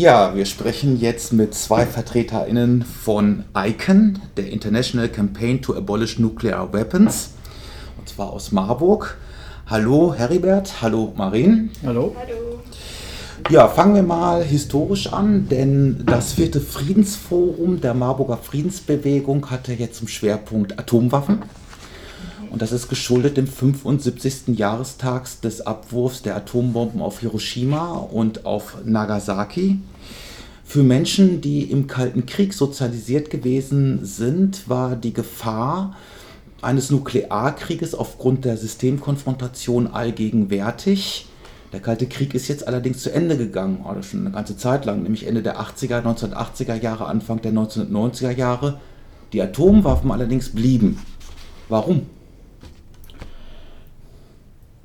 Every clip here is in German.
Ja, wir sprechen jetzt mit zwei VertreterInnen von ICAN, der International Campaign to Abolish Nuclear Weapons, und zwar aus Marburg. Hallo Heribert, hallo Marin. Hallo. Hallo. Ja, fangen wir mal historisch an, denn das vierte Friedensforum der Marburger Friedensbewegung hatte jetzt zum Schwerpunkt Atomwaffen. Und das ist geschuldet dem 75. Jahrestag des Abwurfs der Atombomben auf Hiroshima und auf Nagasaki. Für Menschen, die im Kalten Krieg sozialisiert gewesen sind, war die Gefahr eines Nuklearkrieges aufgrund der Systemkonfrontation allgegenwärtig. Der Kalte Krieg ist jetzt allerdings zu Ende gegangen, oder schon eine ganze Zeit lang, nämlich Ende der 80er, 1980er Jahre, Anfang der 1990er Jahre. Die Atomwaffen allerdings blieben. Warum?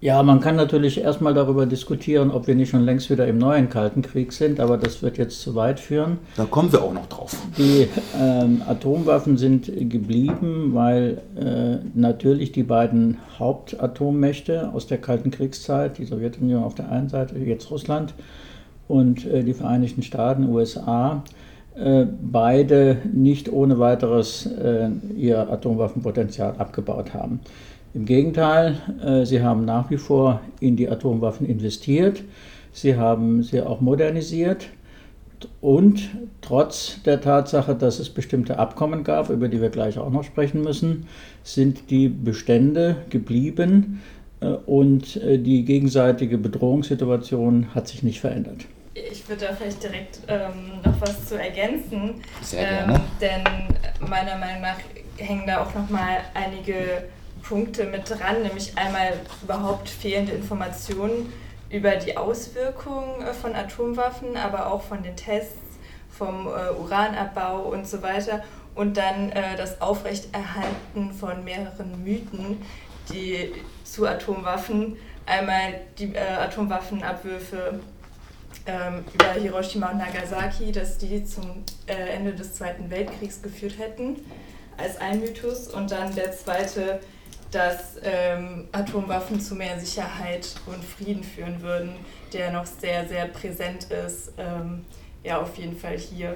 Ja, man kann natürlich erstmal darüber diskutieren, ob wir nicht schon längst wieder im neuen Kalten Krieg sind, aber das wird jetzt zu weit führen. Da kommen wir auch noch drauf. Die ähm, Atomwaffen sind geblieben, weil äh, natürlich die beiden Hauptatommächte aus der Kalten Kriegszeit, die Sowjetunion auf der einen Seite, jetzt Russland und äh, die Vereinigten Staaten, USA, äh, beide nicht ohne weiteres äh, ihr Atomwaffenpotenzial abgebaut haben. Im Gegenteil, äh, sie haben nach wie vor in die Atomwaffen investiert, sie haben sie auch modernisiert und trotz der Tatsache, dass es bestimmte Abkommen gab, über die wir gleich auch noch sprechen müssen, sind die Bestände geblieben äh, und äh, die gegenseitige Bedrohungssituation hat sich nicht verändert. Ich würde da vielleicht direkt ähm, noch was zu ergänzen. Sehr gerne. Ähm, denn meiner Meinung nach hängen da auch nochmal einige Punkte mit dran, nämlich einmal überhaupt fehlende Informationen über die Auswirkungen äh, von Atomwaffen, aber auch von den Tests, vom äh, Uranabbau und so weiter. Und dann äh, das Aufrechterhalten von mehreren Mythen, die zu Atomwaffen, einmal die Atomwaffenabwürfe ähm, über Hiroshima und Nagasaki, dass die zum Ende des Zweiten Weltkriegs geführt hätten, als ein Mythos. Und dann der zweite dass ähm, Atomwaffen zu mehr Sicherheit und Frieden führen würden, der noch sehr, sehr präsent ist, ähm, ja, auf jeden Fall hier.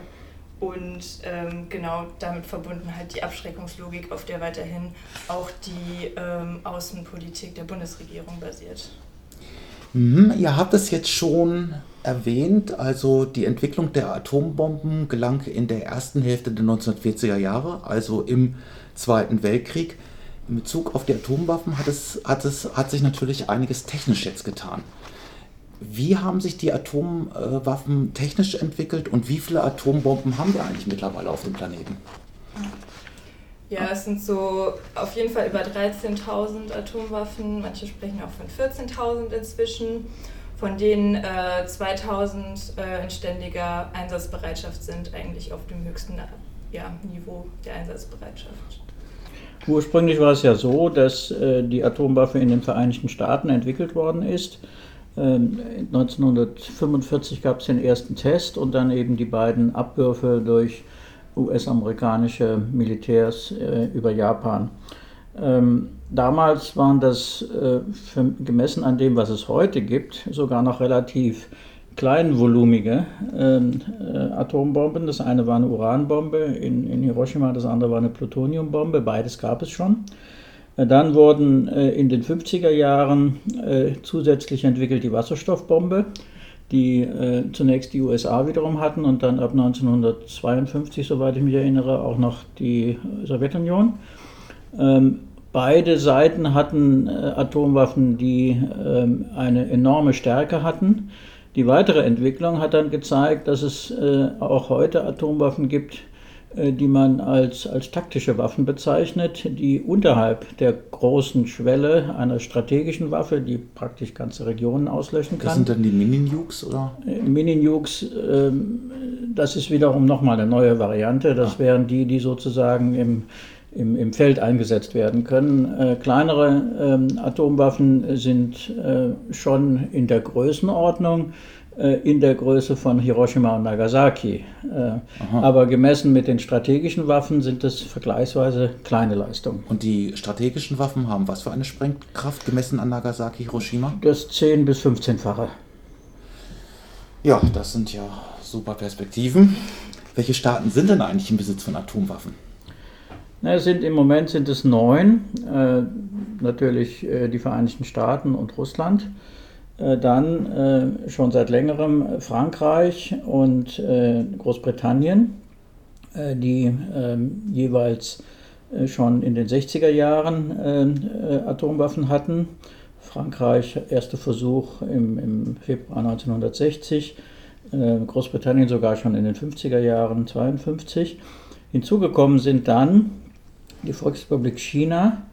Und ähm, genau damit verbunden halt die Abschreckungslogik, auf der weiterhin auch die ähm, Außenpolitik der Bundesregierung basiert. Mhm, ihr habt es jetzt schon erwähnt, also die Entwicklung der Atombomben gelang in der ersten Hälfte der 1940er Jahre, also im Zweiten Weltkrieg in Bezug auf die Atomwaffen hat, es, hat, es, hat sich natürlich einiges technisch jetzt getan. Wie haben sich die Atomwaffen technisch entwickelt und wie viele Atombomben haben wir eigentlich mittlerweile auf dem Planeten? Ja, es sind so auf jeden Fall über 13.000 Atomwaffen, manche sprechen auch von 14.000 inzwischen, von denen äh, 2.000 äh, in ständiger Einsatzbereitschaft sind, eigentlich auf dem höchsten ja, Niveau der Einsatzbereitschaft. Ursprünglich war es ja so, dass äh, die Atomwaffe in den Vereinigten Staaten entwickelt worden ist. Ähm, 1945 gab es den ersten Test und dann eben die beiden Abwürfe durch US-amerikanische Militärs äh, über Japan. Ähm, damals waren das äh, gemessen an dem, was es heute gibt, sogar noch relativ kleinvolumige ähm, äh, Atombomben. Das eine war eine Uranbombe in, in, Hiroshima, das andere war eine Plutoniumbombe. Beides gab es schon. Äh, dann wurden äh, in den 50er Jahren äh, zusätzlich entwickelt die Wasserstoffbombe, die äh, zunächst die USA wiederum hatten und dann ab 1952, soweit ich mich erinnere, auch noch die Sowjetunion. Ähm, Beide Seiten hatten äh, Atomwaffen, die ähm, eine enorme Stärke hatten. Die weitere Entwicklung hat dann gezeigt, dass es äh, auch heute Atomwaffen gibt, äh, die man als, als taktische Waffen bezeichnet, die unterhalb der großen Schwelle einer strategischen Waffe, die praktisch ganze Regionen auslöschen kann. Das sind dann die Mini-Nukes, oder? Äh, Mini-Nukes, äh, das ist wiederum nochmal eine neue Variante. Das ah. wären die, die sozusagen im im, im Feld eingesetzt werden können. Äh, kleinere ähm, Atomwaffen sind äh, schon in der Größenordnung, äh, in der Größe von Hiroshima und Nagasaki. Äh, aber gemessen mit den strategischen Waffen sind es vergleichsweise kleine Leistungen. Und die strategischen Waffen haben was für eine Sprengkraft gemessen an Nagasaki, Hiroshima? Das 10- bis 15-fache. Ja, das sind ja super Perspektiven. Welche Staaten sind denn eigentlich im Besitz von Atomwaffen? Na, sind, Im Moment sind es neun. Äh, natürlich äh, die Vereinigten Staaten und Russland. Äh, dann äh, schon seit längerem Frankreich und äh, Großbritannien, äh, die ähm, jeweils schon in den 60er Jahren Atomwaffen hatten. Frankreich, erster Versuch im, im Februar 1960, Großbritannien sogar schon in den 50er Jahren, 52. Hinzugekommen sind dann die Volksrepublik China,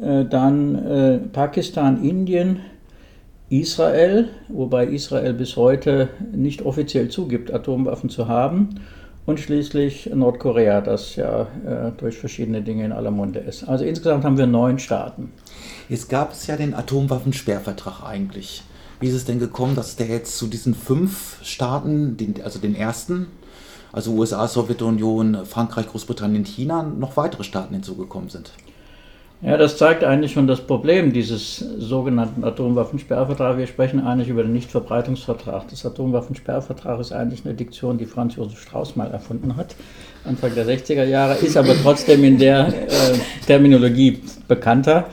äh, dann äh, Pakistan, Indien, Israel, wobei Israel bis heute nicht offiziell zugibt, Atomwaffen zu haben, und schließlich Nordkorea, das ja äh, durch verschiedene Dinge in aller Munde ist. Also insgesamt haben wir neun Staaten. Jetzt gab es ja den Atomwaffensperrvertrag eigentlich. Wie ist es denn gekommen, dass der jetzt zu diesen fünf Staaten, den, also den ersten, also USA, Sowjetunion, Frankreich, Großbritannien, China, noch weitere Staaten hinzugekommen sind. Ja, das zeigt eigentlich schon das Problem dieses sogenannten Atomwaffensperrvertrags. Wir sprechen eigentlich über den Nichtverbreitungsvertrag. Das Atomwaffensperrvertrag ist eigentlich eine Diktion, die Franz Josef Strauß mal erfunden hat, Anfang der 60er Jahre, ist aber trotzdem in der äh, Terminologie bekannter,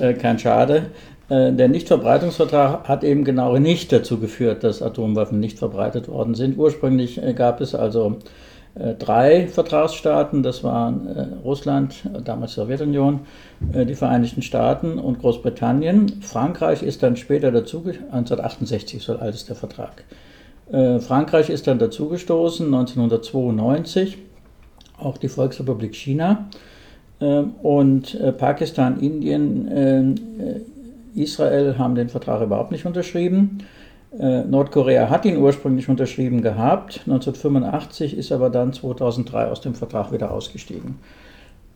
äh, kein Schade. Äh, der Nichtverbreitungsvertrag hat eben genau nicht dazu geführt, dass Atomwaffen nicht verbreitet worden sind. Ursprünglich äh, gab es also äh, drei Vertragsstaaten, das waren Russland, damals Sowjetunion, die Vereinigten Staaten und Großbritannien. Frankreich ist dann später dazu, 1968 so alt ist der Vertrag. Frankreich ist dann dazugestoßen, 1992, auch die Volksrepublik China und Pakistan, Indien, Israel haben den Vertrag überhaupt nicht unterschrieben. Äh, Nordkorea hat ihn ursprünglich unterschrieben gehabt, 1985 ist aber dann 2003 aus dem Vertrag wieder ausgestiegen.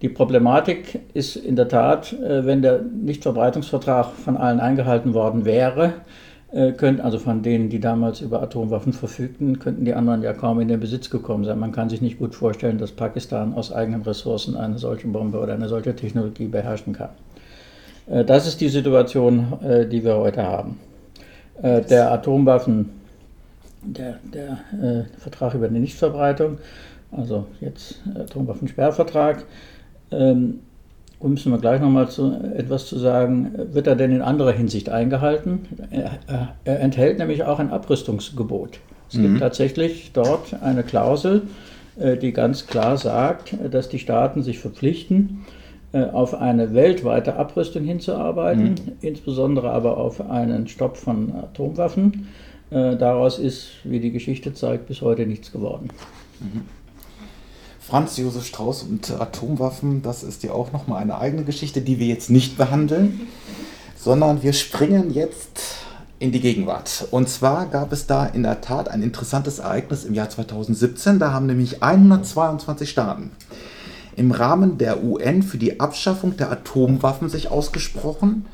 Die Problematik ist in der Tat, äh, wenn der Nichtverbreitungsvertrag von allen eingehalten worden wäre, äh, könnten, also von denen, die damals über Atomwaffen verfügten, könnten die anderen ja kaum in den Besitz gekommen sein. Man kann sich nicht gut vorstellen, dass Pakistan aus eigenen Ressourcen eine solche Bombe oder eine solche Technologie beherrschen kann. Äh, das ist die Situation, äh, die wir heute haben. Äh, der Atomwaffen, der, der Vertrag über die Nichtverbreitung, also jetzt Atomwaffensperrvertrag, ähm, müssen wir gleich nochmal zu, etwas zu sagen. Wird er denn in anderer Hinsicht eingehalten? Er, er enthält nämlich auch ein Abrüstungsgebot. Es mhm. gibt tatsächlich dort eine Klausel, die ganz klar sagt, dass die Staaten sich verpflichten, auf eine weltweite Abrüstung hinzuarbeiten, mhm. insbesondere aber auf einen Stopp von Atomwaffen. Äh, daraus ist, wie die Geschichte zeigt, bis heute nichts geworden. Mhm. Franz Josef Strauß und Atomwaffen, das ist ja auch nochmal eine eigene Geschichte, die wir jetzt nicht behandeln, sondern wir springen jetzt in die Gegenwart. Und zwar gab es da in der Tat ein interessantes Ereignis im Jahr 2017. Da haben nämlich 122 Staaten im Rahmen der UN für die Abschaffung der Atomwaffen sich ausgesprochen.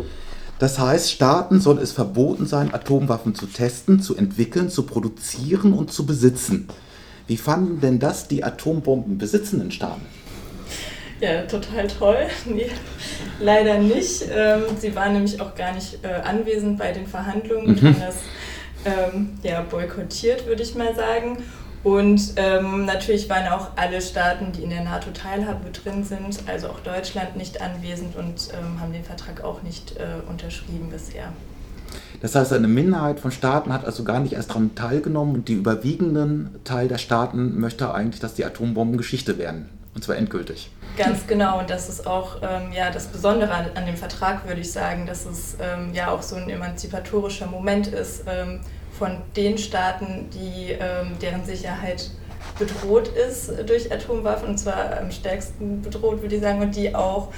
Das heißt, Staaten soll es verboten sein, Atomwaffen zu testen, zu entwickeln, zu produzieren und zu besitzen. Wie fanden denn das die Atombomben besitzenden Staaten? Ja, total toll. Nee, leider nicht. Ähm, sie waren nämlich auch gar nicht äh, anwesend bei den Verhandlungen und mhm. haben das ähm, ja, boykottiert, würde ich mal sagen. Und ähm, natürlich waren auch alle Staaten, die in der NATO-Teilhabe drin sind, also auch Deutschland, nicht anwesend und ähm, haben den Vertrag auch nicht äh, unterschrieben bisher. Das heißt, eine Minderheit von Staaten hat also gar nicht erst daran teilgenommen und die überwiegenden Teil der Staaten möchte eigentlich, dass die Atombomben Geschichte werden. Und zwar endgültig. Ganz genau, und das ist auch ähm, ja, das Besondere an, dem Vertrag, würde ich sagen, dass es ähm, ja auch so ein emanzipatorischer Moment ist ähm, von den Staaten, die, ähm, deren Sicherheit bedroht ist durch Atomwaffen, und zwar am stärksten bedroht, würde ich sagen, und die auch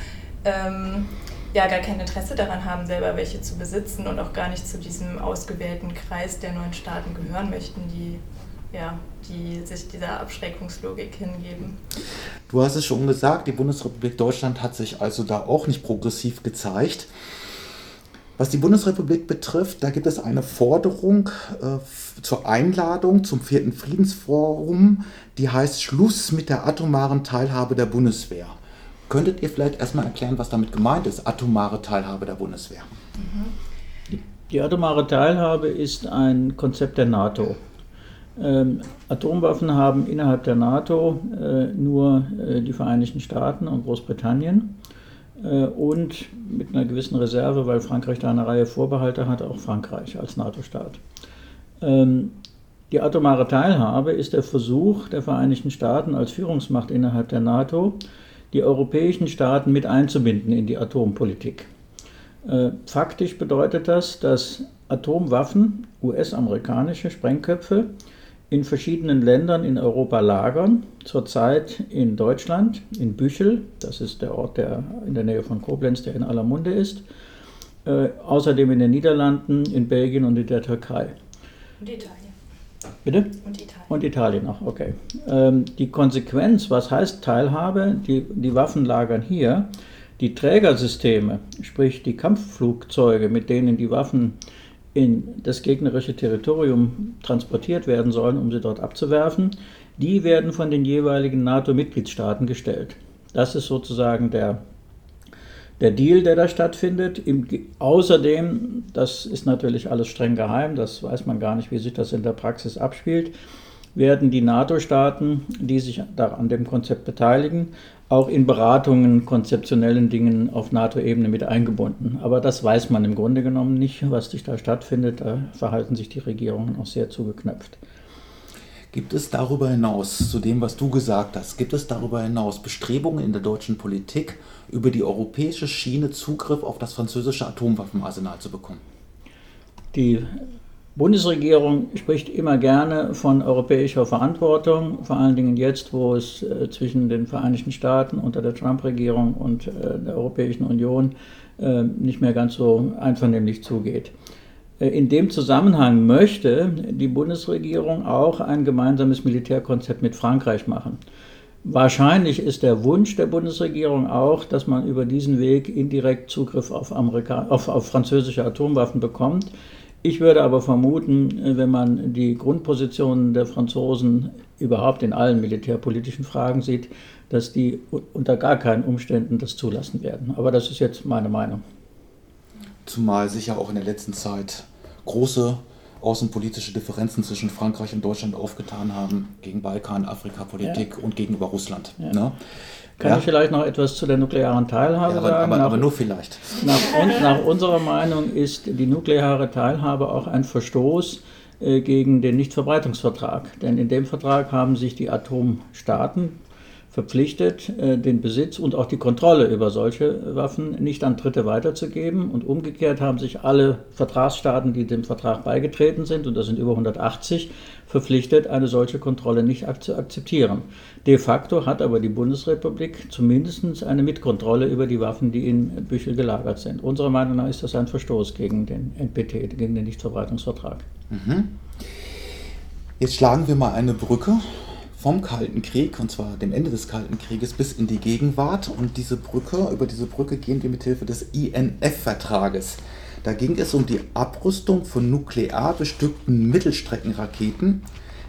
ähm, ja, gar kein Interesse daran haben, selber welche zu besitzen und auch gar nicht zu diesem ausgewählten Kreis der neuen Staaten gehören möchten, die, ja, die sich dieser Abschreckungslogik hingeben. Du hast es schon gesagt, die Bundesrepublik Deutschland hat sich also da auch nicht progressiv gezeigt. Was die Bundesrepublik betrifft, da gibt es eine Forderung äh, zur Einladung zum vierten Friedensforum, die heißt Schluss mit der atomaren Teilhabe der Bundeswehr. Könntet ihr vielleicht erstmal erklären, was damit gemeint ist, atomare Teilhabe der Bundeswehr? Die atomare Teilhabe ist ein Konzept der NATO. Ähm, Atomwaffen haben innerhalb der NATO äh, nur äh, die Vereinigten Staaten und Großbritannien äh, und mit einer gewissen Reserve, weil Frankreich da eine Reihe Vorbehalte hat, auch Frankreich als NATO-Staat. Ähm, die atomare Teilhabe ist der Versuch der Vereinigten Staaten als Führungsmacht innerhalb der NATO, die europäischen Staaten mit einzubinden in die Atompolitik. Äh, faktisch bedeutet das, dass Atomwaffen, US-amerikanische Sprengköpfe, in verschiedenen Ländern in Europa lagern. Zurzeit in Deutschland, in Büchel, das ist der Ort, der in der Nähe von Koblenz, der in aller Munde ist. Äh, außerdem in den Niederlanden, in Belgien und in der Türkei. Und Italien. Bitte? Und Italien. Und Italien auch, okay. Ähm, die Konsequenz, was heißt Teilhabe? Die, die Waffen lagern hier. Die Trägersysteme, sprich die Kampfflugzeuge, mit denen die Waffen in das gegnerische Territorium transportiert werden sollen, um sie dort abzuwerfen, die werden von den jeweiligen NATO-Mitgliedstaaten gestellt. Das ist sozusagen der, der Deal, der da stattfindet. Im, außerdem, das ist natürlich alles streng geheim, das weiß man gar nicht, wie sich das in der Praxis abspielt, werden die NATO-Staaten, die sich da an dem Konzept beteiligen, auch in Beratungen, konzeptionellen Dingen auf NATO-Ebene mit eingebunden. Aber das weiß man im Grunde genommen nicht, was sich da stattfindet. Da verhalten sich die Regierungen auch sehr zugeknöpft. Gibt es darüber hinaus, zu dem, was du gesagt hast, gibt es darüber hinaus Bestrebungen in der deutschen Politik, über die europäische Schiene Zugriff auf das französische Atomwaffenarsenal zu bekommen? Die Bundesregierung spricht immer gerne von europäischer Verantwortung, vor allen Dingen jetzt, wo es äh, zwischen den Vereinigten Staaten unter der Trump-Regierung und äh, der Europäischen Union äh, nicht mehr ganz so einvernehmlich zugeht. In dem Zusammenhang möchte die Bundesregierung auch ein gemeinsames Militärkonzept mit Frankreich machen. Wahrscheinlich ist der Wunsch der Bundesregierung auch, dass man über diesen Weg indirekt Zugriff auf, Amerika auf, auf französische Atomwaffen bekommt. Ich würde aber vermuten, wenn man die Grundpositionen der Franzosen überhaupt in allen militärpolitischen Fragen sieht, dass die unter gar keinen Umständen das zulassen werden. Aber das ist jetzt meine Meinung. Zumal sich ja auch in der letzten Zeit große außenpolitische Differenzen zwischen Frankreich und Deutschland aufgetan haben gegen Balkan, Afrikapolitik ja. und gegenüber Russland. Ja. Ne? Kann ja. ich vielleicht noch etwas zu der nuklearen Teilhabe ja, aber, sagen? Aber, aber, nur vielleicht. Nach, nach, unserer Meinung ist die nukleare Teilhabe auch ein Verstoß äh, gegen den Nichtverbreitungsvertrag. Denn in dem Vertrag haben sich die Atomstaaten verpflichtet, äh, den Besitz und auch die Kontrolle über solche Waffen nicht an Dritte weiterzugeben. Und umgekehrt haben sich alle Vertragsstaaten, die dem Vertrag beigetreten sind, und das sind über 180, verpflichtet, eine solche Kontrolle nicht zu akzeptieren. De facto hat aber die Bundesrepublik zumindest eine Mitkontrolle über die Waffen, die in Büchel gelagert sind. Unserer Meinung nach ist das ein Verstoß gegen den NPT, gegen den Nichtverbreitungsvertrag. Mhm. Jetzt schlagen wir mal eine Brücke vom Kalten Krieg, und zwar dem Ende des Kalten Krieges, bis in die Gegenwart. Und diese Brücke, über diese Brücke gehen wir mit Hilfe des INF-Vertrages. Da ging es um die Abrüstung von nuklear bestückten Mittelstreckenraketen.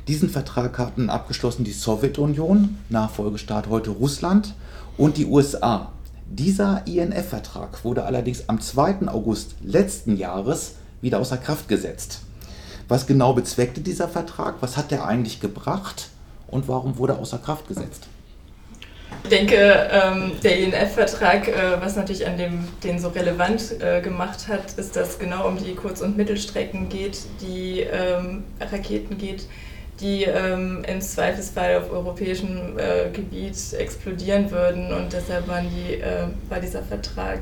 Diesen Vertrag hatten abgeschlossen die Sowjetunion, Nachfolgestaat heute Russland und die USA. Dieser INF-Vertrag wurde allerdings am 2. August letzten Jahres wieder außer Kraft gesetzt. Was genau bezweckte dieser Vertrag? Was hat er eigentlich gebracht? Und warum wurde er außer Kraft gesetzt? Ich denke, ähm, der INF-Vertrag, äh, was natürlich an dem den so relevant äh, gemacht hat, ist, dass genau um die Kurz- und Mittelstrecken geht, die ähm, Raketen geht, die ähm, im Zweifelsfall auf europäischem äh, Gebiet explodieren würden. Und deshalb die, war dieser Vertrag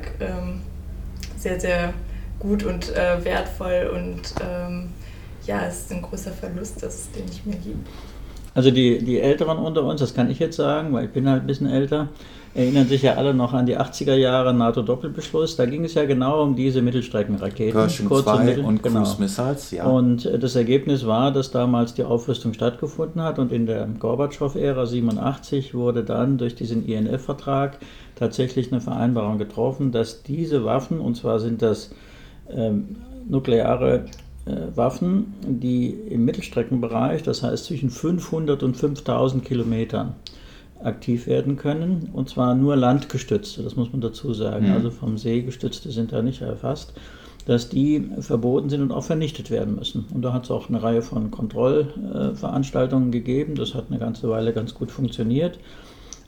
sehr, sehr gut und wertvoll. Und ja, es ist ein großer Verlust, dass es den nicht mehr gibt. Also die, die Älteren unter uns, das kann ich jetzt sagen, weil ich bin halt ein bisschen älter, erinnern sich ja alle noch an die 80er Jahre NATO-Doppelbeschluss. Da ging es ja genau um diese Mittelstreckenraketen. Pershing kurze 2 Mittel, und genau. Cruise Missiles, ja. Und äh, das Ergebnis war, dass damals die Aufrüstung stattgefunden hat und in der Gorbatschow-Ära 87 wurde dann durch diesen INF-Vertrag tatsächlich eine Vereinbarung getroffen, dass diese Waffen, und zwar sind das ähm, nukleare Waffen, die im Mittelstreckenbereich, das heißt zwischen 500 und 5000 Kilometern, aktiv werden können. Und zwar nur landgestützte, das muss man dazu sagen. Mhm. Also vom See gestützte sind da nicht erfasst. dass die verboten sind und auch vernichtet werden müssen. Und da hat es auch eine Reihe von Kontrollveranstaltungen gegeben. Das hat eine ganze Weile ganz gut funktioniert.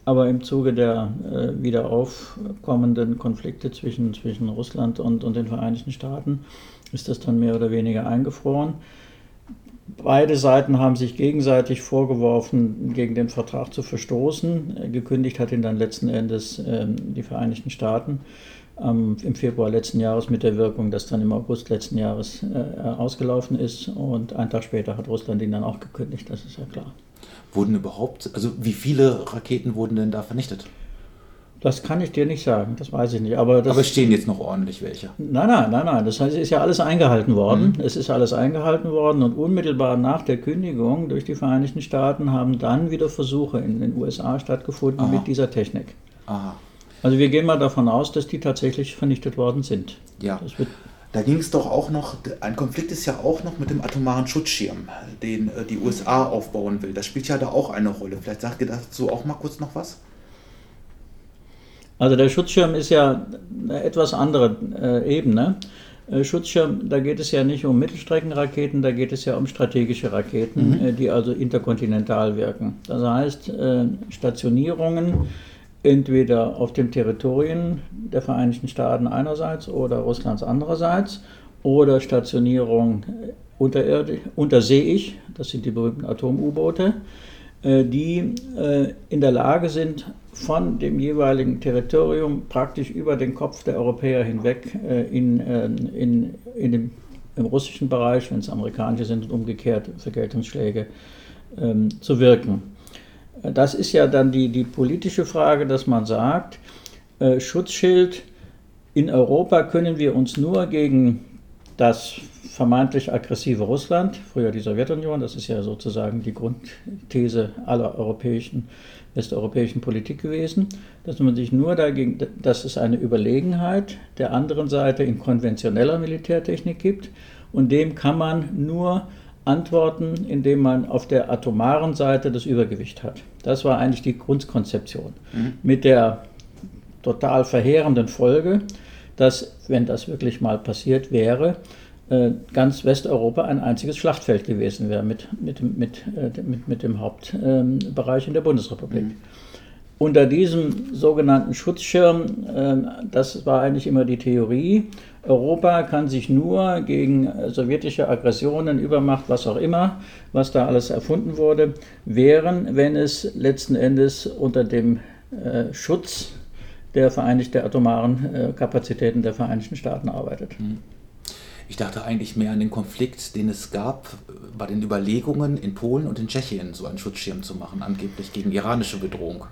Aber im Zuge der äh, wieder aufkommenden Konflikte zwischen, zwischen Russland und, und den Vereinigten Staaten ist das dann mehr oder weniger eingefroren. Beide Seiten haben sich gegenseitig vorgeworfen, gegen den Vertrag zu verstoßen. Gekündigt hat ihn dann letzten Endes äh, die Vereinigten Staaten ähm, im Februar letzten Jahres mit der Wirkung, dass dann im August letzten Jahres äh, ausgelaufen ist. Und einen Tag später hat Russland ihn dann auch gekündigt, das ist ja klar. Wurden überhaupt, also wie viele Raketen wurden denn da vernichtet? Das kann ich dir nicht sagen, das weiß ich nicht. Aber, aber es stehen jetzt noch ordentlich welche. Nein, nein, nein, nein. Das heißt, es ist ja alles eingehalten worden. Mhm. Es ist alles eingehalten worden und unmittelbar nach der Kündigung durch die Vereinigten Staaten haben dann wieder Versuche in den USA stattgefunden Aha. mit dieser Technik. Aha. Also wir gehen mal davon aus, dass die tatsächlich vernichtet worden sind. Ja. Da ging es doch auch noch, ein Konflikt ist ja auch noch mit dem atomaren Schutzschirm, den äh, die USA aufbauen will. Das spielt ja da auch eine Rolle. Vielleicht sagt ihr dazu auch mal kurz noch was? Also der Schutzschirm ist ja eine etwas andere äh, Ebene. Äh, Schutzschirm, da geht es ja nicht um Mittelstreckenraketen, da geht es ja um strategische Raketen, mhm. äh, die also interkontinental wirken. Das heißt, äh, Stationierungen entweder auf den Territorien der Vereinigten Staaten einerseits oder Russlands andererseits oder Stationierung unterirdisch, unterseeig, das sind die berühmten Atom-U-Boote, die in der Lage sind, von dem jeweiligen Territorium praktisch über den Kopf der Europäer hinweg äh, in, in, in dem, im russischen Bereich, wenn es amerikanische sind und umgekehrt Vergeltungsschläge ähm, zu wirken. Das ist ja dann die, die politische Frage, dass man sagt, äh, Schutzschild, in Europa können wir uns nur gegen das vermeintlich aggressive Russland, früher die Sowjetunion, das ist ja sozusagen die Grundthese aller europäischen, westeuropäischen Politik gewesen, dass man sich nur dagegen, dass es eine Überlegenheit der anderen Seite in konventioneller Militärtechnik gibt und dem kann man nur antworten, indem man auf der atomaren Seite das Übergewicht hat. Das war eigentlich die Grundkonzeption. Mhm. Mit der total verheerenden Folge, dass, wenn das wirklich mal passiert wäre, ganz Westeuropa ein einziges Schlachtfeld gewesen wäre mit, mit, mit, äh, mit, mit dem Hauptbereich in der Bundesrepublik. Mhm. Unter diesem sogenannten Schutzschirm, äh, das war eigentlich immer die Theorie, Europa kann sich nur gegen sowjetische Aggressionen, Übermacht, was auch immer, was da alles erfunden wurde, wehren, wenn es letzten Endes unter dem äh, Schutz der, Vereinigten, der atomaren äh, Kapazitäten der Vereinigten Staaten arbeitet. Mhm. Ich dachte eigentlich mehr an den Konflikt, den es gab bei den Überlegungen in Polen und in Tschechien, so einen Schutzschirm zu machen, angeblich gegen iranische Bedrohung.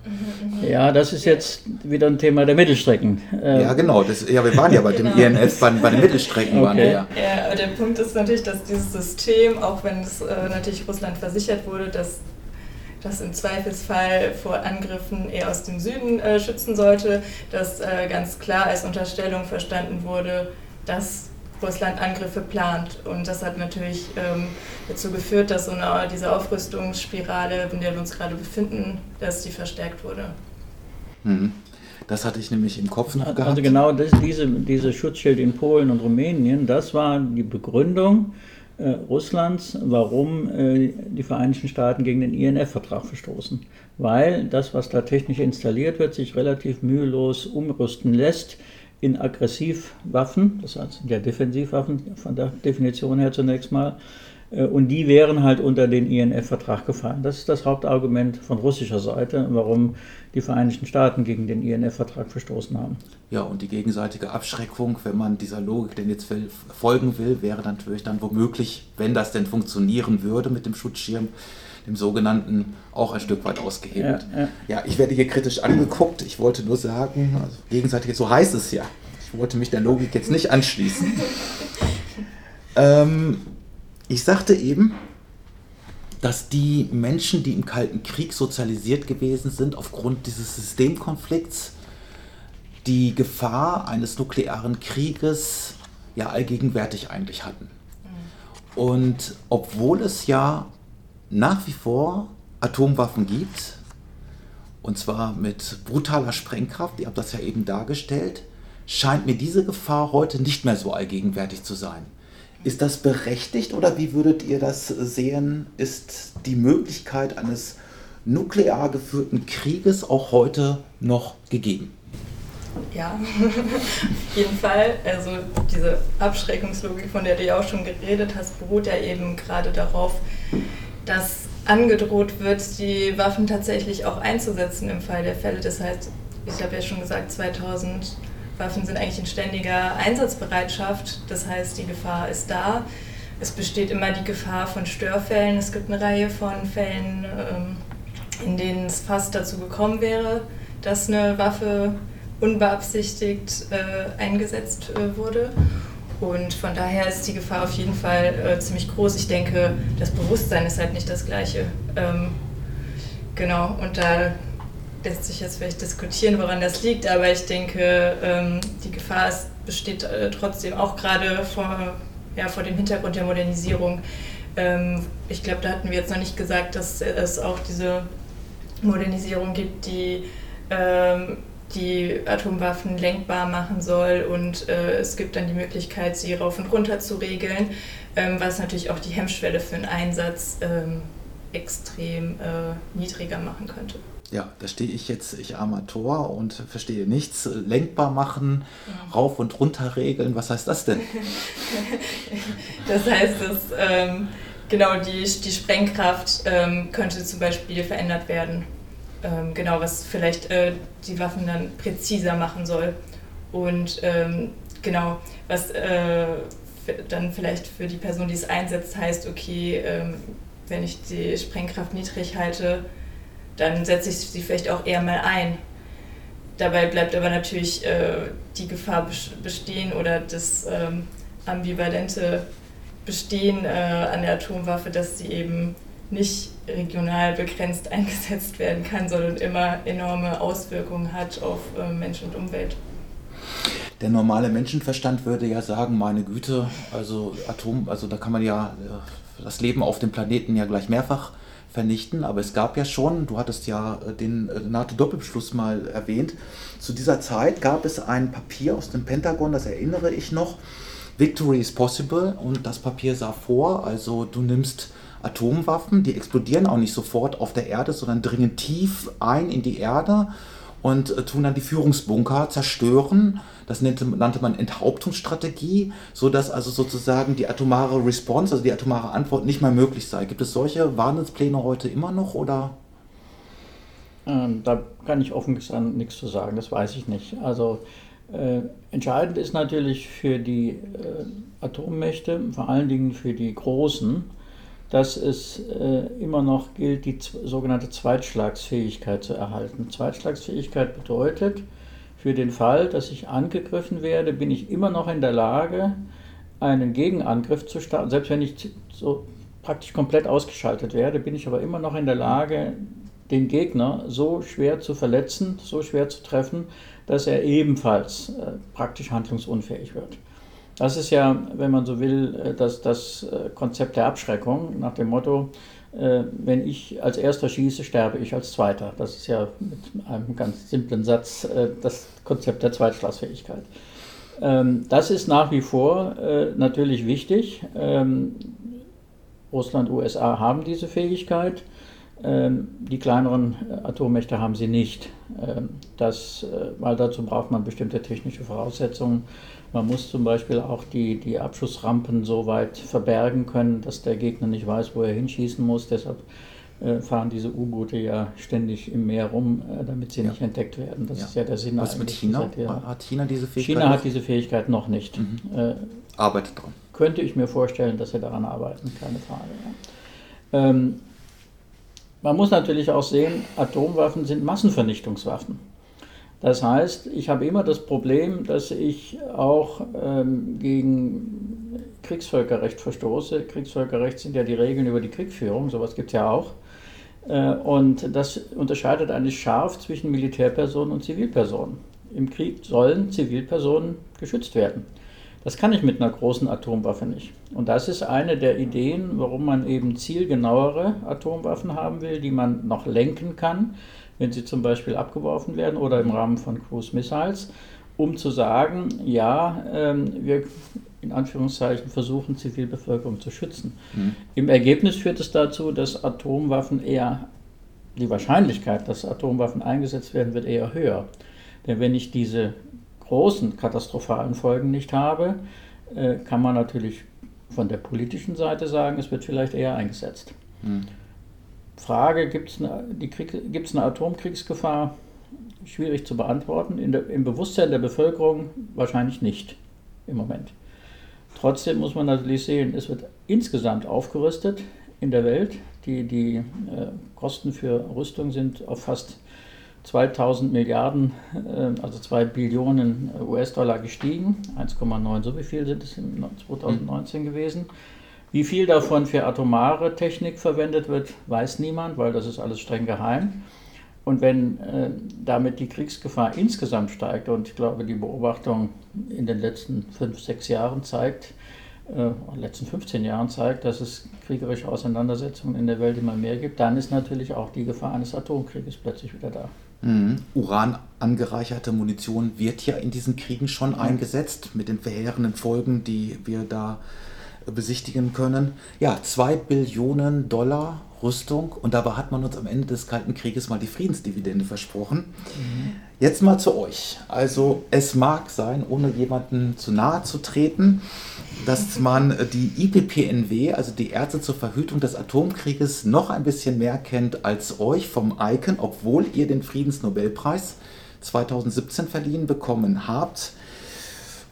Ja, das ist jetzt wieder ein Thema der Mittelstrecken. Ähm, ja, genau. Das, ja, wir waren ja bei dem genau. INF, bei, bei, den Mittelstrecken okay. waren wir ja. Ja, der Punkt ist natürlich, dass dieses System, auch wenn es äh, natürlich Russland versichert wurde, dass das im Zweifelsfall vor Angriffen eher aus dem Süden äh, schützen sollte, dass äh, ganz klar als Unterstellung verstanden wurde, dass Russland Angriffe plant. Und das hat natürlich ähm, dazu geführt, dass so eine, diese Aufrüstungsspirale, in der wir uns gerade befinden, dass die verstärkt wurde. Mhm. Das hatte ich nämlich im Kopf noch gehabt. Also genau das, diese, diese Schutzschild in Polen und Rumänien, das war die Begründung äh, Russlands, warum äh, die Vereinigten Staaten gegen den INF-Vertrag verstoßen. Weil das, was da technisch installiert wird, sich relativ mühelos umrüsten lässt in Aggressivwaffen, das sind ja Defensivwaffen von der Definition her zunächst mal, äh, und die wären halt unter den INF-Vertrag gefallen. Das ist das Hauptargument von russischer Seite, warum die Vereinigten Staaten gegen den INF-Vertrag verstoßen haben. Ja, und die gegenseitige Abschreckung, wenn man dieser Logik denn jetzt folgen will, wäre natürlich dann womöglich, wenn das denn funktionieren würde mit dem Schutzschirm, dem sogenannten, auch ein Stück weit ausgehebelt. Ja, ja. ja, ich werde hier kritisch angeguckt. Ich wollte nur sagen, also gegenseitig, so heißt es ja. Ich wollte mich der Logik jetzt nicht anschließen. ähm, ich sagte eben, dass die Menschen, die im Kalten Krieg sozialisiert gewesen sind, aufgrund dieses Systemkonflikts die Gefahr eines nuklearen Krieges ja allgegenwärtig eigentlich hatten. Und obwohl es ja nach wie vor Atomwaffen gibt, und zwar mit brutaler Sprengkraft, ihr habt das ja eben dargestellt, scheint mir diese Gefahr heute nicht mehr so allgegenwärtig zu sein. Ist das berechtigt oder wie würdet ihr das sehen? Ist die Möglichkeit eines nuklear geführten Krieges auch heute noch gegeben? Ja, auf jeden Fall. Also diese Abschreckungslogik, von der du ja auch schon geredet hast, beruht ja eben gerade darauf, dass angedroht wird, die Waffen tatsächlich auch einzusetzen im Fall der Fälle. Das heißt, ich habe ja schon gesagt, 2000 Waffen sind eigentlich in ständiger Einsatzbereitschaft. Das heißt, die Gefahr ist da. Es besteht immer die Gefahr von Störfällen. Es gibt eine Reihe von Fällen, ähm, in denen es fast dazu gekommen wäre, dass eine Waffe unbeabsichtigt äh, eingesetzt äh, wurde. Und von daher ist die Gefahr auf jeden Fall äh, ziemlich groß. Ich denke, das Bewusstsein ist halt nicht das gleiche. Ähm, genau, und da lässt sich jetzt vielleicht diskutieren, woran das liegt, aber ich denke, ähm, die Gefahr ist, besteht äh, trotzdem auch gerade vor, ja, vor dem Hintergrund der Modernisierung. Ähm, ich glaube, da hatten wir jetzt noch nicht gesagt, dass es auch diese Modernisierung gibt, die ähm, die Atomwaffen lenkbar machen soll und äh, es gibt dann die Möglichkeit, sie rauf und runter zu regeln, ähm, was natürlich auch die Hemmschwelle für einen Einsatz ähm, extrem äh, niedriger machen könnte. Ja, da stehe ich jetzt, ich armer Tor und verstehe nichts. Lenkbar machen, ja. rauf und runter regeln, was heißt das denn? das heißt, dass ähm, genau die, die Sprengkraft ähm, könnte zum Beispiel verändert werden ähm, genau, was vielleicht äh, die Waffen dann präziser machen soll. Und ähm, genau, was äh, dann vielleicht für die Person, die es einsetzt, heißt, okay, ähm, wenn ich die Sprengkraft niedrig halte, dann setze ich sie vielleicht auch eher mal ein. Dabei bleibt aber natürlich äh, die Gefahr bestehen oder das ähm, ambivalente Bestehen äh, an der Atomwaffe, dass sie eben nicht regional begrenzt eingesetzt werden kann, sondern immer enorme Auswirkungen hat auf äh, Mensch und Umwelt. Der normale Menschenverstand würde ja sagen, meine Güte, also Atom, also da kann man ja äh, das Leben auf dem Planeten ja gleich mehrfach vernichten, aber es gab ja schon, du hattest ja äh, den NATO-Doppelbeschluss mal erwähnt, zu dieser Zeit gab es ein Papier aus dem Pentagon, das erinnere ich noch, Victory is possible. Und das Papier sah vor, also du nimmst Atomwaffen, die explodieren auch nicht sofort auf der Erde, sondern dringen tief ein in die Erde und äh, tun dann die Führungsbunker zerstören. Das nannte, nannte man Enthauptungsstrategie, sodass also sozusagen die atomare Response, also die atomare Antwort nicht mehr möglich sei. Gibt es solche Wahnsinnspläne heute immer noch oder? Ähm, da kann ich offen gesagt nichts zu sagen, das weiß ich nicht. Also äh, entscheidend ist natürlich für die äh, Atommächte, vor allen Dingen für die Großen, dass es äh, immer noch gilt, die sogenannte Zweitschlagsfähigkeit zu erhalten. Zweitschlagsfähigkeit bedeutet, für den Fall, dass ich angegriffen werde, bin ich immer noch in der Lage, einen Gegenangriff zu starten. Selbst wenn ich so praktisch komplett ausgeschaltet werde, bin ich aber immer noch in der Lage, den Gegner so schwer zu verletzen, so schwer zu treffen, dass er ebenfalls äh, praktisch handlungsunfähig wird. Das ist ja, wenn man so will, äh, das, das äh, Konzept der Abschreckung nach dem Motto, äh, wenn ich als erster schieße, sterbe ich als zweiter. Das ist ja mit einem ganz simplen Satz das Konzept der Zweitschlagsfähigkeit. Ähm, das ist nach wie vor natürlich wichtig. Ähm, Russland, USA haben diese Fähigkeit. Ähm, die kleineren Atommächte haben sie nicht. Das, weil dazu braucht man bestimmte technische Voraussetzungen. Man muss zum Beispiel auch die, die Abschussrampen so weit verbergen können, dass der Gegner nicht weiß, wo er hinschießen muss. Deshalb äh, fahren diese U-Boote ja ständig im Meer rum, äh, damit sie ja. nicht entdeckt werden. Das ja. ist ja der Sinn. Was mit China? Hat China diese Fähigkeit? China hat diese Fähigkeit noch nicht. Mhm. Äh, Arbeitet dran. Könnte ich mir vorstellen, dass sie daran arbeiten, keine Frage. Ja. Ähm, man muss natürlich auch sehen, Atomwaffen sind Massenvernichtungswaffen. Das heißt, ich habe immer das Problem, dass ich auch ähm, gegen Kriegsvölkerrecht verstoße. Kriegsvölkerrecht sind ja die Regeln über die Kriegführung, sowas gibt es ja auch. Äh, und das unterscheidet eigentlich scharf zwischen Militärpersonen und Zivilpersonen. Im Krieg sollen Zivilpersonen geschützt werden. Das kann ich mit einer großen Atomwaffe nicht. Und das ist eine der Ideen, warum man eben zielgenauere Atomwaffen haben will, die man noch lenken kann wenn sie zum Beispiel abgeworfen werden oder im Rahmen von Cruise Missiles. um zu sagen, ja, ähm, wir in Anführungszeichen versuchen, Zivilbevölkerung zu schützen. Mhm. Im Ergebnis führt es dazu, dass Atomwaffen eher, die Wahrscheinlichkeit, dass Atomwaffen eingesetzt werden, wird eher höher. Denn wenn ich diese großen katastrophalen Folgen nicht habe, äh, kann man natürlich von der politischen Seite sagen, es wird vielleicht eher eingesetzt. Mhm. Frage, gibt es eine, eine Atomkriegsgefahr? Schwierig zu beantworten. Der, Im Bewusstsein der Bevölkerung wahrscheinlich nicht im Moment. Trotzdem muss man natürlich sehen, es wird insgesamt aufgerüstet in der Welt. Die, die äh, Kosten für Rüstung sind auf fast 2000 Milliarden, äh, also 2 Billionen US-Dollar gestiegen. 1,9, so wie viel sind es in 2019 mhm. gewesen. Wie viel davon für atomare Technik verwendet wird, weiß niemand, weil das ist alles streng geheim. Und wenn äh, damit die Kriegsgefahr insgesamt steigt, und ich glaube, die Beobachtung in den letzten fünf, sechs Jahren zeigt, äh, letzten 15 Jahren zeigt, dass es kriegerische Auseinandersetzungen in der Welt immer mehr gibt, dann ist natürlich auch die Gefahr eines Atomkrieges plötzlich wieder da. Mhm. Uran angereicherte Munition wird ja in diesen Kriegen schon mhm. eingesetzt, mit den verheerenden Folgen, die wir da besichtigen können. Ja, zwei Billionen Dollar Rüstung und dabei hat man uns am Ende des Kalten Krieges mal die Friedensdividende versprochen. Mhm. Jetzt mal zu euch. Also es mag sein, ohne jemanden zu nahe zu treten, dass man die IPPNW, also die Ärzte zur Verhütung des Atomkrieges, noch ein bisschen mehr kennt als euch vom ICON, obwohl ihr den Friedensnobelpreis 2017 verliehen bekommen habt.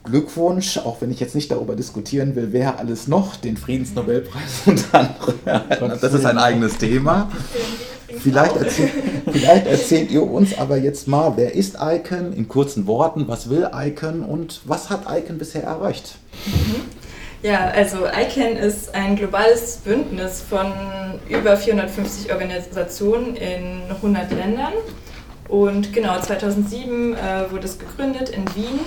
Glückwunsch, auch wenn ich jetzt nicht darüber diskutieren will, wer alles noch den Friedensnobelpreis und andere erhalten hat. Das ist ein eigenes Thema. Vielleicht erzählt, vielleicht erzählt ihr uns aber jetzt mal, wer ist ICON in kurzen Worten, was will ICON und was hat ICON bisher erreicht? Ja, also ICANN ist ein globales Bündnis von über 450 Organisationen in 100 Ländern. Und genau, 2007 äh, wurde es gegründet in Wien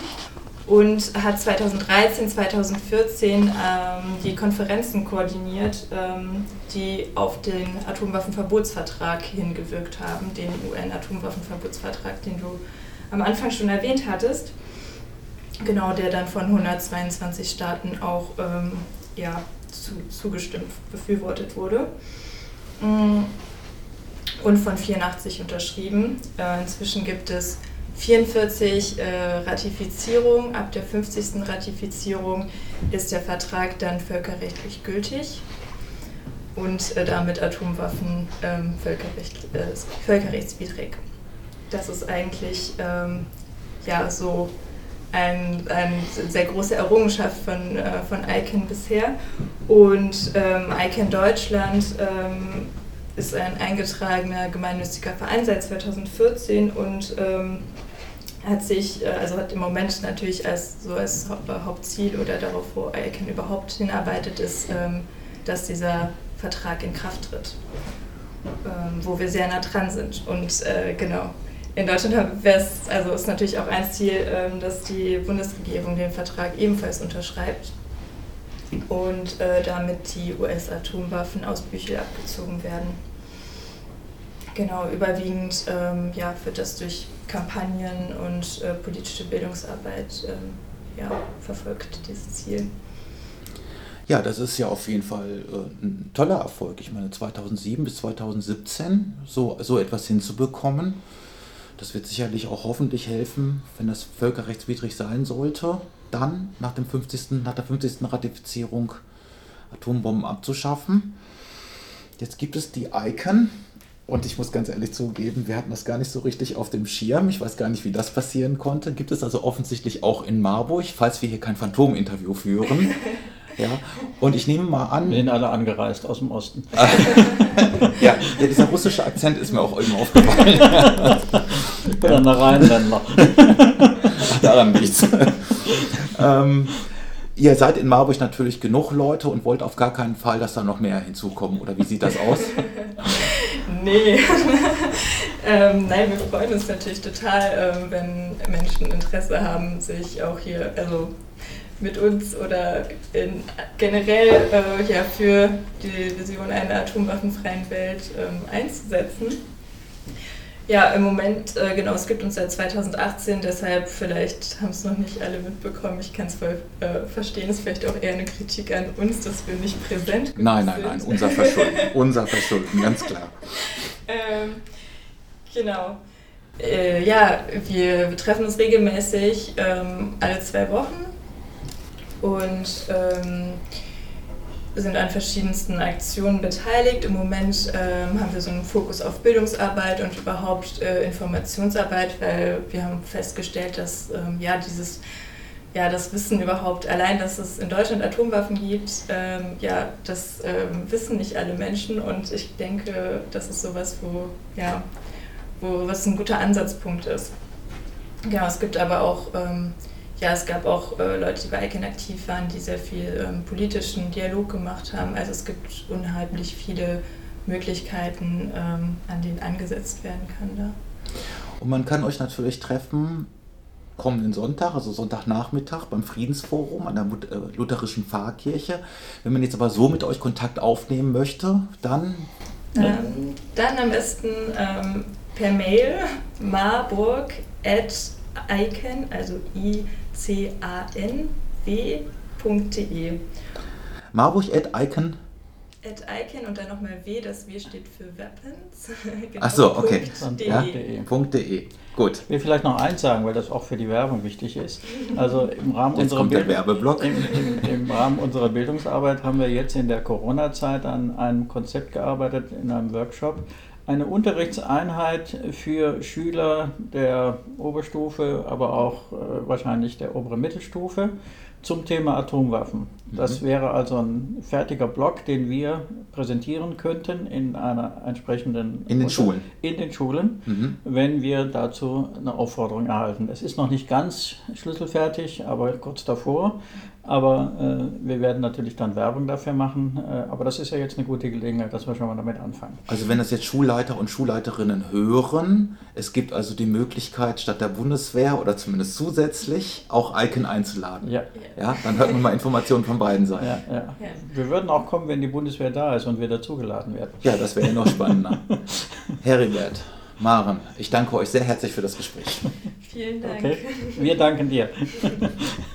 und hat 2013, 2014 ähm, die Konferenzen koordiniert, ähm, die auf den Atomwaffenverbotsvertrag hingewirkt haben, den UN-Atomwaffenverbotsvertrag, den du am Anfang schon erwähnt hattest. Genau, der dann von 122 Staaten auch ähm, ja, zu, zugestimmt, befürwortet wurde. Mm, und von 84 unterschrieben. Äh, inzwischen gibt es 44 äh, Ratifizierung. Ab der 50. Ratifizierung ist der Vertrag dann völkerrechtlich gültig und äh, damit Atomwaffen ähm, völkerrecht, äh, völkerrechtswidrig. Das ist eigentlich ähm, ja, so eine ein sehr große Errungenschaft von, äh, von ICANN bisher. Und ähm, ICANN Deutschland ähm, ist ein eingetragener gemeinnütziger Verein seit 2014 und ähm, hat sich, äh, also hat im Moment natürlich als so als Hauptziel oder darauf, wo ICANN überhaupt hinarbeitet, ist, ähm, dass dieser Vertrag in Kraft tritt, ähm, wo wir sehr nah dran sind. Und äh, genau, in Deutschland wäre es, also ist natürlich auch ein Ziel, ähm, dass die Bundesregierung den Vertrag ebenfalls unterschreibt und äh, damit die US-Atomwaffen aus Büchel abgezogen werden. Genau, überwiegend ja, wird das durch Kampagnen und äh, politische Bildungsarbeit ähm, ja, verfolgt, dieses Ziel. Ja, das ist ja auf jeden Fall äh, ein toller Erfolg. Ich meine, 2007 bis 2017 so, so etwas hinzubekommen, das wird sicherlich auch hoffentlich helfen, wenn das völkerrechtswidrig sein sollte, dann nach, dem 50., nach der 50. Ratifizierung Atombomben abzuschaffen. Jetzt gibt es die ICAN, und ich muss ganz ehrlich zugeben, wir hatten das gar nicht so richtig auf dem Schirm. Ich weiß gar nicht, wie das passieren konnte. Gibt es also offensichtlich auch in Marburg, falls wir hier kein Phantom-Interview führen. Ja, und ich nehme mal an. Wir sind alle angereist aus dem Osten. ja, ja, dieser russische Akzent ist mir auch eben aufgefallen. ich bin ein Rheinländer. Daran nichts. ähm, Ihr seid in Marburg natürlich genug Leute und wollt auf gar keinen Fall, dass da noch mehr hinzukommen. Oder wie sieht das aus? Nee. ähm, nein, wir freuen uns natürlich total, ähm, wenn Menschen Interesse haben, sich auch hier, also mit uns oder in, generell äh, ja, für die Vision einer atomwaffenfreien Welt ähm, einzusetzen. Ja, im Moment, äh, genau, es gibt uns seit 2018, deshalb vielleicht haben es noch nicht alle mitbekommen. Ich kann es voll äh, verstehen, ist vielleicht auch eher eine Kritik an uns, dass wir nicht präsent sind. Nein, nein, nein, unser Verschulden, unser Verschulden, ganz klar. Ähm, genau. Äh, ja, wir, wir, treffen uns regelmäßig ähm, alle zwei Wochen und ähm, sind an verschiedensten Aktionen beteiligt. Im Moment ähm, haben wir so einen Fokus auf Bildungsarbeit und überhaupt äh, Informationsarbeit, weil wir haben festgestellt, dass ähm, ja dieses ja, das Wissen überhaupt, allein, dass es in Deutschland Atomwaffen gibt, ähm, ja, das ähm, wissen nicht alle Menschen und ich denke, das ist sowas, wo, ja, wo was ein guter Ansatzpunkt ist. Genau, es gibt aber auch ähm, ja, es gab auch äh, Leute, die bei ICANN aktiv waren, die sehr viel ähm, politischen Dialog gemacht haben. Also es gibt unheimlich viele Möglichkeiten, ähm, an denen angesetzt werden kann da. Und man kann euch natürlich treffen kommenden Sonntag, also Sonntagnachmittag beim Friedensforum an der äh, Lutherischen Pfarrkirche. Wenn man jetzt aber so mit euch Kontakt aufnehmen möchte, dann? Ähm, dann am besten ähm, per Mail marburg at icon, also i c-a-n-w.de. Marburg at icon. At icon und dann nochmal W, das W steht für Weapons. genau, Ach so, okay. .de. Ja, .de. Gut. Ich will vielleicht noch eins sagen, weil das auch für die Werbung wichtig ist. Also im Rahmen, jetzt unserer, Bild Werbeblock. Im, im, Im, Rahmen unserer Bildungsarbeit haben wir jetzt in der Corona-Zeit an einem Konzept gearbeitet, in einem Workshop, eine Unterrichtseinheit für Schüler der Oberstufe, aber auch äh, wahrscheinlich der oberen Mittelstufe zum Thema Atomwaffen. Das mhm. wäre also ein fertiger Block, den wir präsentieren könnten in einer entsprechenden in den Schulen. In den Schulen, mhm. wenn wir dazu eine Aufforderung erhalten. Es ist noch nicht ganz schlüsselfertig, aber kurz davor. Aber äh, wir werden natürlich dann Werbung dafür machen. Äh, aber das ist ja jetzt eine gute Gelegenheit, dass wir schon mal damit anfangen. Also wenn das jetzt Schulleiter und Schulleiterinnen hören, es gibt also die Möglichkeit, statt der Bundeswehr oder zumindest zusätzlich auch Icon einzuladen. Ja. ja dann hört man mal Informationen von beiden Seiten. Ja, ja. ja. Wir würden auch kommen, wenn die Bundeswehr da ist und wir dazugeladen werden. Ja, das wäre ja noch spannender. Heribert, Maren, ich danke euch sehr herzlich für das Gespräch. Vielen Dank. Okay. Wir danken dir.